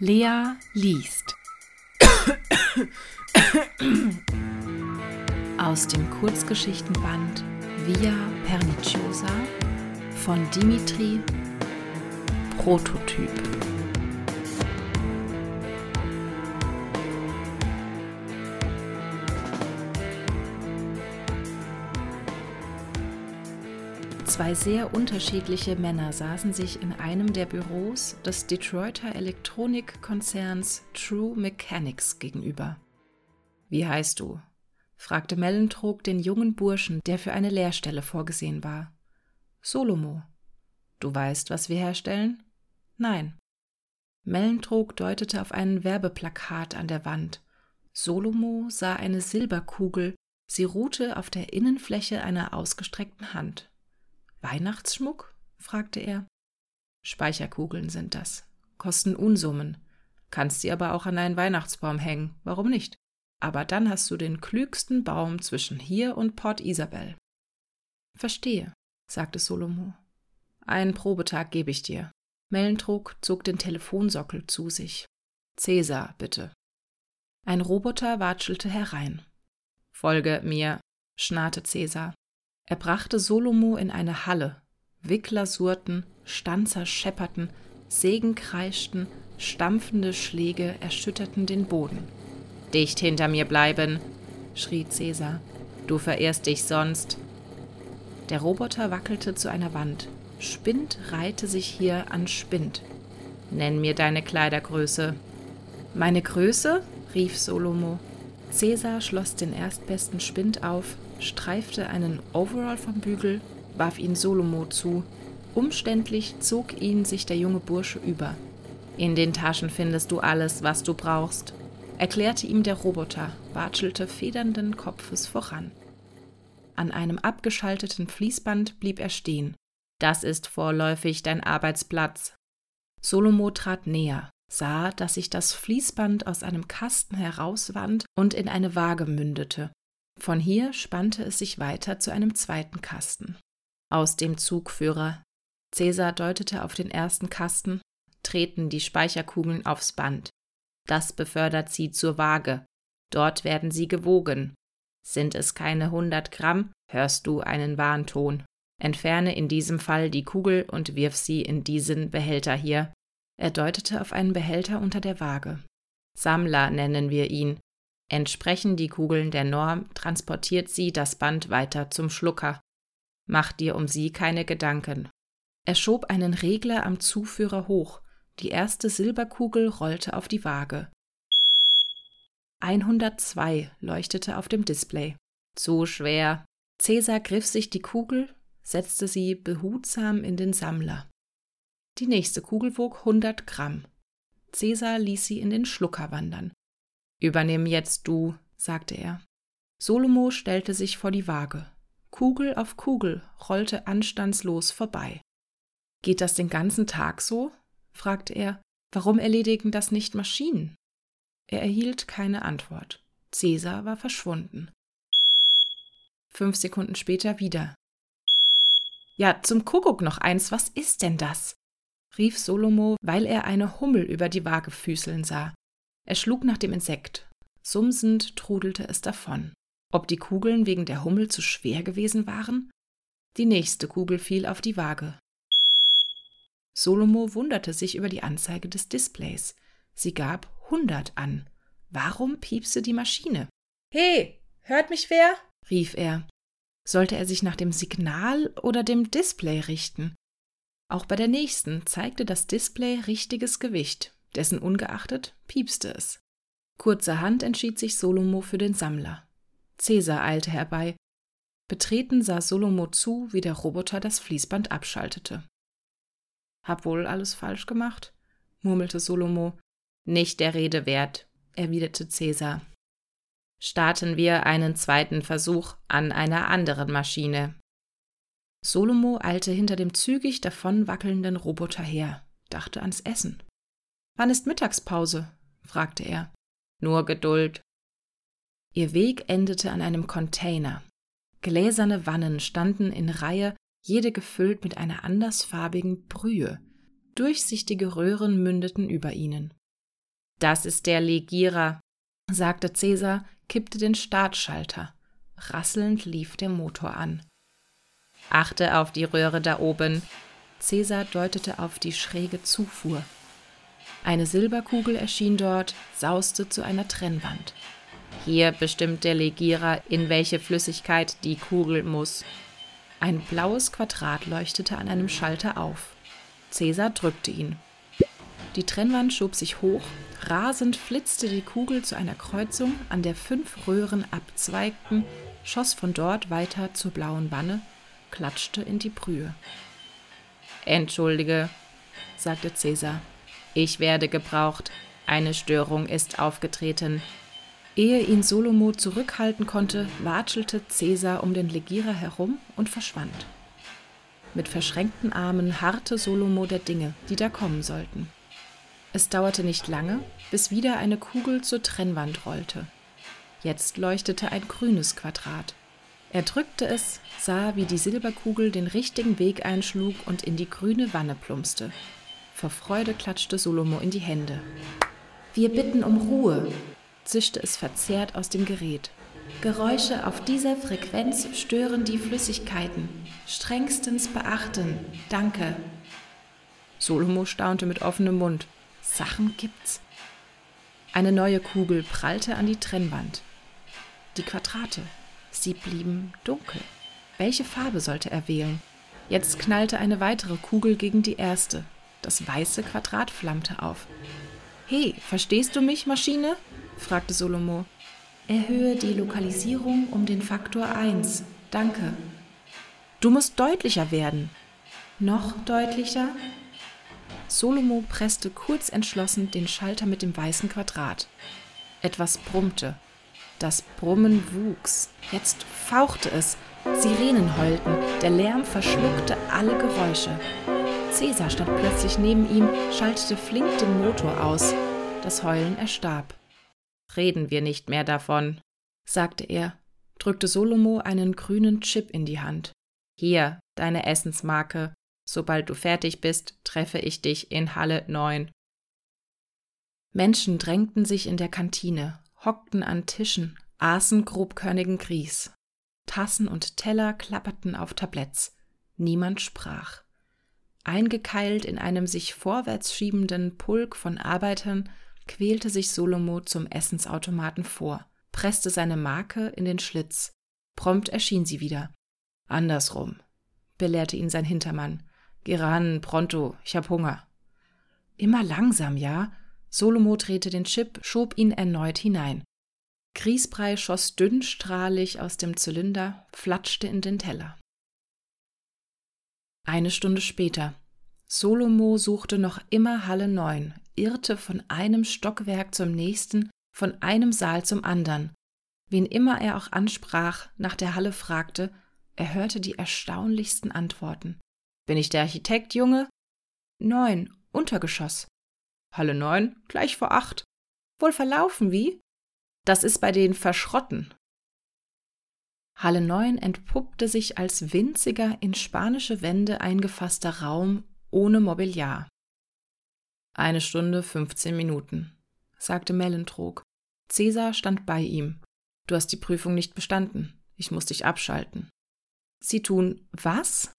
Lea liest. Aus dem Kurzgeschichtenband Via Perniciosa von Dimitri Prototyp. Zwei sehr unterschiedliche Männer saßen sich in einem der Büros des Detroiter Elektronikkonzerns True Mechanics gegenüber. Wie heißt du? fragte Mellentrog den jungen Burschen, der für eine Lehrstelle vorgesehen war. Solomo. Du weißt, was wir herstellen? Nein. Mellentrog deutete auf ein Werbeplakat an der Wand. Solomo sah eine Silberkugel, sie ruhte auf der Innenfläche einer ausgestreckten Hand. Weihnachtsschmuck? fragte er. Speicherkugeln sind das, kosten Unsummen, kannst sie aber auch an einen Weihnachtsbaum hängen, warum nicht? Aber dann hast du den klügsten Baum zwischen hier und Port Isabel. Verstehe, sagte Solomo. Einen Probetag gebe ich dir. Mellentrog zog den Telefonsockel zu sich. Cäsar, bitte. Ein Roboter watschelte herein. Folge mir, schnarrte Cäsar. Er brachte Solomo in eine Halle. Wickler surrten, Stanzer schepperten, Sägen kreischten, stampfende Schläge erschütterten den Boden. Dicht hinter mir bleiben, schrie Cäsar. Du verehrst dich sonst. Der Roboter wackelte zu einer Wand. Spind reihte sich hier an Spind. Nenn mir deine Kleidergröße. Meine Größe? rief Solomo. Cäsar schloss den erstbesten Spind auf, streifte einen Overall vom Bügel, warf ihn Solomo zu. Umständlich zog ihn sich der junge Bursche über. In den Taschen findest du alles, was du brauchst, erklärte ihm der Roboter, watschelte federnden Kopfes voran. An einem abgeschalteten Fließband blieb er stehen. Das ist vorläufig dein Arbeitsplatz. Solomo trat näher, sah, dass sich das Fließband aus einem Kasten herauswand und in eine Waage mündete. Von hier spannte es sich weiter zu einem zweiten Kasten. Aus dem Zugführer. Cäsar deutete auf den ersten Kasten, treten die Speicherkugeln aufs Band. Das befördert sie zur Waage. Dort werden sie gewogen. Sind es keine hundert Gramm, hörst du einen Warnton. Entferne in diesem Fall die Kugel und wirf sie in diesen Behälter hier. Er deutete auf einen Behälter unter der Waage. Sammler nennen wir ihn. Entsprechen die Kugeln der Norm, transportiert sie das Band weiter zum Schlucker. Mach dir um sie keine Gedanken. Er schob einen Regler am Zuführer hoch. Die erste Silberkugel rollte auf die Waage. 102 leuchtete auf dem Display. Zu schwer. Cäsar griff sich die Kugel, setzte sie behutsam in den Sammler. Die nächste Kugel wog 100 Gramm. Cäsar ließ sie in den Schlucker wandern. Übernimm jetzt du, sagte er. Solomo stellte sich vor die Waage. Kugel auf Kugel rollte anstandslos vorbei. Geht das den ganzen Tag so? fragte er. Warum erledigen das nicht Maschinen? Er erhielt keine Antwort. Cäsar war verschwunden. Fünf Sekunden später wieder. Ja, zum Kuckuck noch eins, was ist denn das? rief Solomo, weil er eine Hummel über die Waage füßeln sah. Er schlug nach dem Insekt. Sumsend trudelte es davon. Ob die Kugeln wegen der Hummel zu schwer gewesen waren? Die nächste Kugel fiel auf die Waage. Solomo wunderte sich über die Anzeige des Displays. Sie gab 100 an. Warum piepste die Maschine? He, hört mich wer? rief er. Sollte er sich nach dem Signal oder dem Display richten? Auch bei der nächsten zeigte das Display richtiges Gewicht, dessen ungeachtet piepste es. Kurzerhand entschied sich Solomo für den Sammler. Cäsar eilte herbei. Betreten sah Solomo zu, wie der Roboter das Fließband abschaltete. Hab wohl alles falsch gemacht? murmelte Solomo. Nicht der Rede wert, erwiderte Cäsar. Starten wir einen zweiten Versuch an einer anderen Maschine. Solomo eilte hinter dem zügig davonwackelnden Roboter her, dachte ans Essen. Wann ist Mittagspause? fragte er. Nur Geduld. Ihr Weg endete an einem Container. Gläserne Wannen standen in Reihe, jede gefüllt mit einer andersfarbigen Brühe. Durchsichtige Röhren mündeten über ihnen. Das ist der Legierer, sagte Cäsar, kippte den Startschalter. Rasselnd lief der Motor an. Achte auf die Röhre da oben. Cäsar deutete auf die schräge Zufuhr. Eine Silberkugel erschien dort, sauste zu einer Trennwand. Hier bestimmt der Legierer, in welche Flüssigkeit die Kugel muss. Ein blaues Quadrat leuchtete an einem Schalter auf. Cäsar drückte ihn. Die Trennwand schob sich hoch, rasend flitzte die Kugel zu einer Kreuzung, an der fünf Röhren abzweigten, schoss von dort weiter zur blauen Wanne, klatschte in die Brühe. Entschuldige, sagte Cäsar. Ich werde gebraucht. Eine Störung ist aufgetreten. Ehe ihn Solomo zurückhalten konnte, watschelte Cäsar um den Legierer herum und verschwand. Mit verschränkten Armen harrte Solomo der Dinge, die da kommen sollten. Es dauerte nicht lange, bis wieder eine Kugel zur Trennwand rollte. Jetzt leuchtete ein grünes Quadrat. Er drückte es, sah, wie die Silberkugel den richtigen Weg einschlug und in die grüne Wanne plumpste. Vor Freude klatschte Solomo in die Hände. Wir bitten um Ruhe, zischte es verzerrt aus dem Gerät. Geräusche auf dieser Frequenz stören die Flüssigkeiten. Strengstens beachten. Danke. Solomo staunte mit offenem Mund. Sachen gibt's. Eine neue Kugel prallte an die Trennwand. Die Quadrate. Sie blieben dunkel. Welche Farbe sollte er wählen? Jetzt knallte eine weitere Kugel gegen die erste. Das weiße Quadrat flammte auf. Hey, verstehst du mich, Maschine? fragte Solomo. Erhöhe die Lokalisierung um den Faktor 1. Danke. Du musst deutlicher werden. Noch deutlicher? Solomo presste kurz entschlossen den Schalter mit dem weißen Quadrat. Etwas brummte. Das Brummen wuchs. Jetzt fauchte es. Sirenen heulten. Der Lärm verschluckte alle Geräusche. Cäsar stand plötzlich neben ihm, schaltete flink den Motor aus. Das Heulen erstarb. Reden wir nicht mehr davon, sagte er, drückte Solomo einen grünen Chip in die Hand. Hier, deine Essensmarke. Sobald du fertig bist, treffe ich dich in Halle 9. Menschen drängten sich in der Kantine, hockten an Tischen, aßen grobkörnigen Grieß. Tassen und Teller klapperten auf Tabletts. Niemand sprach. Eingekeilt in einem sich vorwärts schiebenden Pulk von Arbeitern quälte sich Solomo zum Essensautomaten vor, presste seine Marke in den Schlitz. Prompt erschien sie wieder. Andersrum, belehrte ihn sein Hintermann. Geh ran, pronto, ich hab Hunger. Immer langsam, ja? Solomo drehte den Chip, schob ihn erneut hinein. Grießbrei schoss dünnstrahlig aus dem Zylinder, flatschte in den Teller. Eine Stunde später. Solomo suchte noch immer Halle 9, irrte von einem Stockwerk zum nächsten, von einem Saal zum andern. Wen immer er auch ansprach, nach der Halle fragte, er hörte die erstaunlichsten Antworten. Bin ich der Architekt, Junge? Neun, Untergeschoss. Halle neun, gleich vor acht. Wohl verlaufen, wie? Das ist bei den Verschrotten. Halle 9 entpuppte sich als winziger, in spanische Wände eingefasster Raum ohne Mobiliar. Eine Stunde, 15 Minuten, sagte Mellentrog. Cäsar stand bei ihm. Du hast die Prüfung nicht bestanden. Ich muss dich abschalten. Sie tun was?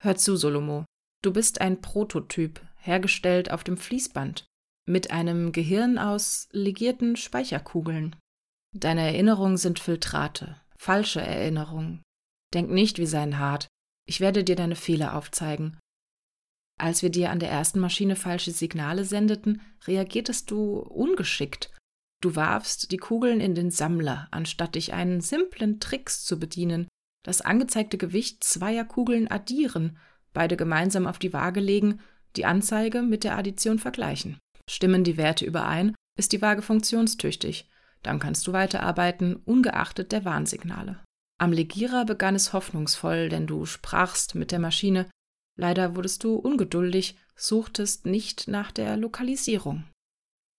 Hör zu, Solomo. Du bist ein Prototyp, hergestellt auf dem Fließband, mit einem Gehirn aus legierten Speicherkugeln. Deine Erinnerungen sind Filtrate, falsche Erinnerungen. Denk nicht, wie sein hart. Ich werde dir deine Fehler aufzeigen als wir dir an der ersten Maschine falsche Signale sendeten, reagiertest du ungeschickt. Du warfst die Kugeln in den Sammler, anstatt dich einen simplen Tricks zu bedienen, das angezeigte Gewicht zweier Kugeln addieren, beide gemeinsam auf die Waage legen, die Anzeige mit der Addition vergleichen. Stimmen die Werte überein, ist die Waage funktionstüchtig. Dann kannst du weiterarbeiten, ungeachtet der Warnsignale. Am Legierer begann es hoffnungsvoll, denn du sprachst mit der Maschine, Leider wurdest du ungeduldig, suchtest nicht nach der Lokalisierung.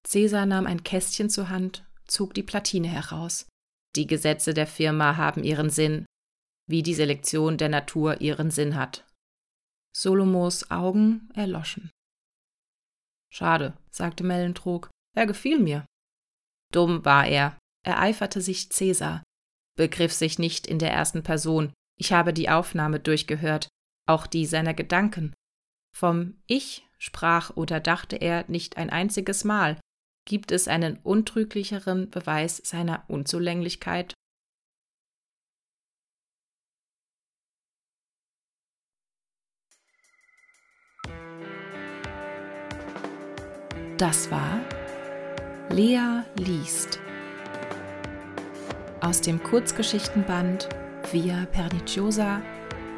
Cäsar nahm ein Kästchen zur Hand, zog die Platine heraus. Die Gesetze der Firma haben ihren Sinn, wie die Selektion der Natur ihren Sinn hat. Solomos Augen erloschen. Schade, sagte Mellentrog. Er gefiel mir. Dumm war er, ereiferte sich Cäsar, begriff sich nicht in der ersten Person. Ich habe die Aufnahme durchgehört, auch die seiner Gedanken. Vom Ich sprach oder dachte er nicht ein einziges Mal. Gibt es einen untrüglicheren Beweis seiner Unzulänglichkeit? Das war Lea liest aus dem Kurzgeschichtenband Via Perniciosa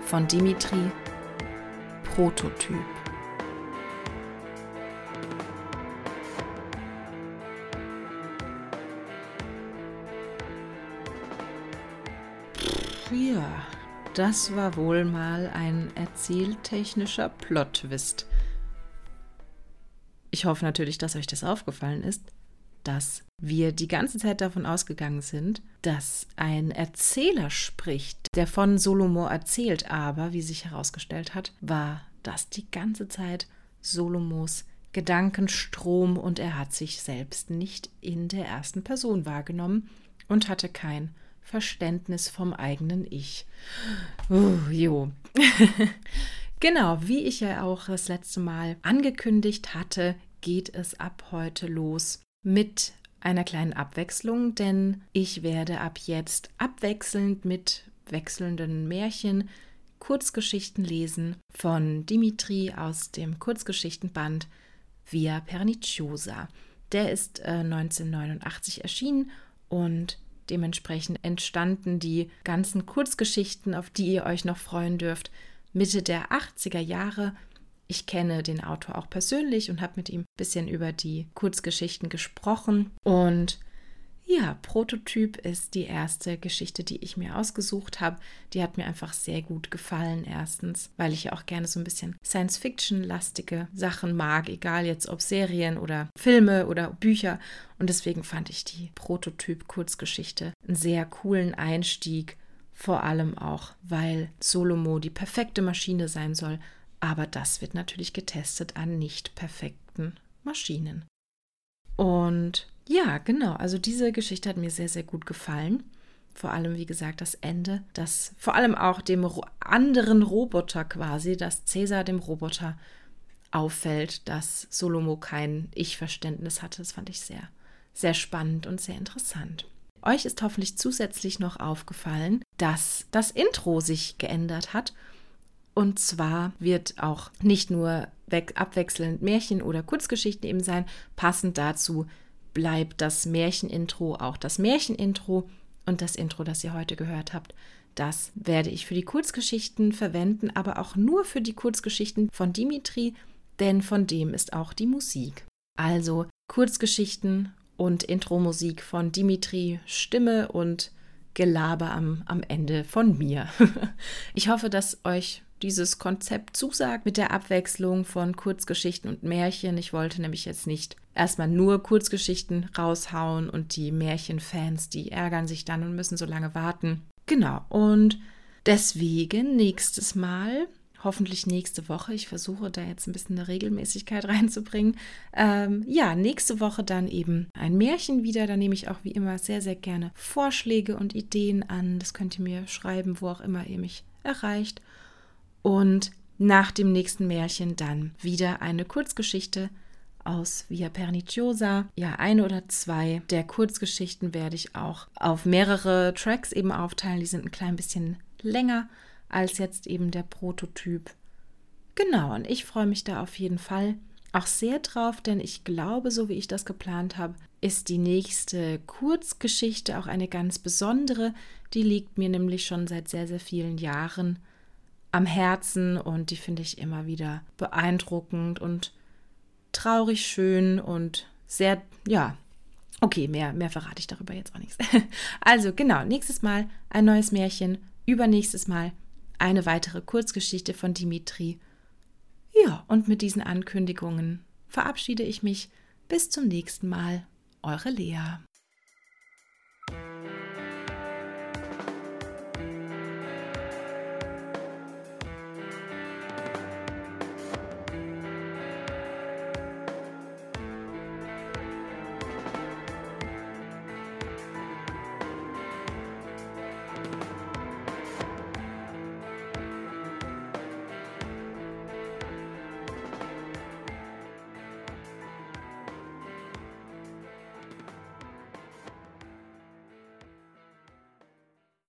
von Dimitri Prototyp. Ja, das war wohl mal ein erzähltechnischer Plot-Twist. Ich hoffe natürlich, dass euch das aufgefallen ist, dass wir die ganze Zeit davon ausgegangen sind, dass ein Erzähler spricht, der von Solomo erzählt, aber wie sich herausgestellt hat, war das die ganze Zeit Solomos Gedankenstrom und er hat sich selbst nicht in der ersten Person wahrgenommen und hatte kein Verständnis vom eigenen Ich. Uh, jo. genau, wie ich ja auch das letzte Mal angekündigt hatte, geht es ab heute los mit einer kleinen Abwechslung, denn ich werde ab jetzt abwechselnd mit wechselnden Märchen Kurzgeschichten lesen von Dimitri aus dem Kurzgeschichtenband Via Perniciosa. Der ist äh, 1989 erschienen und Dementsprechend entstanden die ganzen Kurzgeschichten, auf die ihr euch noch freuen dürft, Mitte der 80er Jahre. Ich kenne den Autor auch persönlich und habe mit ihm ein bisschen über die Kurzgeschichten gesprochen. Und ja, Prototyp ist die erste Geschichte, die ich mir ausgesucht habe. Die hat mir einfach sehr gut gefallen. Erstens, weil ich ja auch gerne so ein bisschen Science-Fiction-lastige Sachen mag, egal jetzt ob Serien oder Filme oder Bücher. Und deswegen fand ich die Prototyp-Kurzgeschichte einen sehr coolen Einstieg. Vor allem auch, weil Solomo die perfekte Maschine sein soll. Aber das wird natürlich getestet an nicht perfekten Maschinen. Und ja, genau. Also diese Geschichte hat mir sehr, sehr gut gefallen. Vor allem, wie gesagt, das Ende, das vor allem auch dem anderen Roboter quasi, dass Cäsar dem Roboter auffällt, dass Solomo kein Ich-Verständnis hatte. Das fand ich sehr, sehr spannend und sehr interessant. Euch ist hoffentlich zusätzlich noch aufgefallen, dass das Intro sich geändert hat. Und zwar wird auch nicht nur abwechselnd Märchen oder Kurzgeschichten eben sein, passend dazu bleibt das Märchenintro auch das Märchenintro und das Intro, das ihr heute gehört habt. Das werde ich für die Kurzgeschichten verwenden, aber auch nur für die Kurzgeschichten von Dimitri, denn von dem ist auch die Musik. Also Kurzgeschichten und Intro-Musik von Dimitri, Stimme und Gelaber am, am Ende von mir. ich hoffe, dass euch dieses Konzept zusagt mit der Abwechslung von Kurzgeschichten und Märchen. Ich wollte nämlich jetzt nicht erstmal nur Kurzgeschichten raushauen und die Märchenfans, die ärgern sich dann und müssen so lange warten. Genau, und deswegen nächstes Mal, hoffentlich nächste Woche, ich versuche da jetzt ein bisschen eine Regelmäßigkeit reinzubringen. Ähm, ja, nächste Woche dann eben ein Märchen wieder. Da nehme ich auch wie immer sehr, sehr gerne Vorschläge und Ideen an. Das könnt ihr mir schreiben, wo auch immer ihr mich erreicht. Und nach dem nächsten Märchen dann wieder eine Kurzgeschichte aus Via Perniciosa. Ja, eine oder zwei der Kurzgeschichten werde ich auch auf mehrere Tracks eben aufteilen. Die sind ein klein bisschen länger als jetzt eben der Prototyp. Genau, und ich freue mich da auf jeden Fall auch sehr drauf, denn ich glaube, so wie ich das geplant habe, ist die nächste Kurzgeschichte auch eine ganz besondere. Die liegt mir nämlich schon seit sehr, sehr vielen Jahren am Herzen und die finde ich immer wieder beeindruckend und traurig schön und sehr, ja, okay, mehr, mehr verrate ich darüber jetzt auch nichts. Also genau, nächstes Mal ein neues Märchen, übernächstes Mal eine weitere Kurzgeschichte von Dimitri. Ja, und mit diesen Ankündigungen verabschiede ich mich. Bis zum nächsten Mal, eure Lea.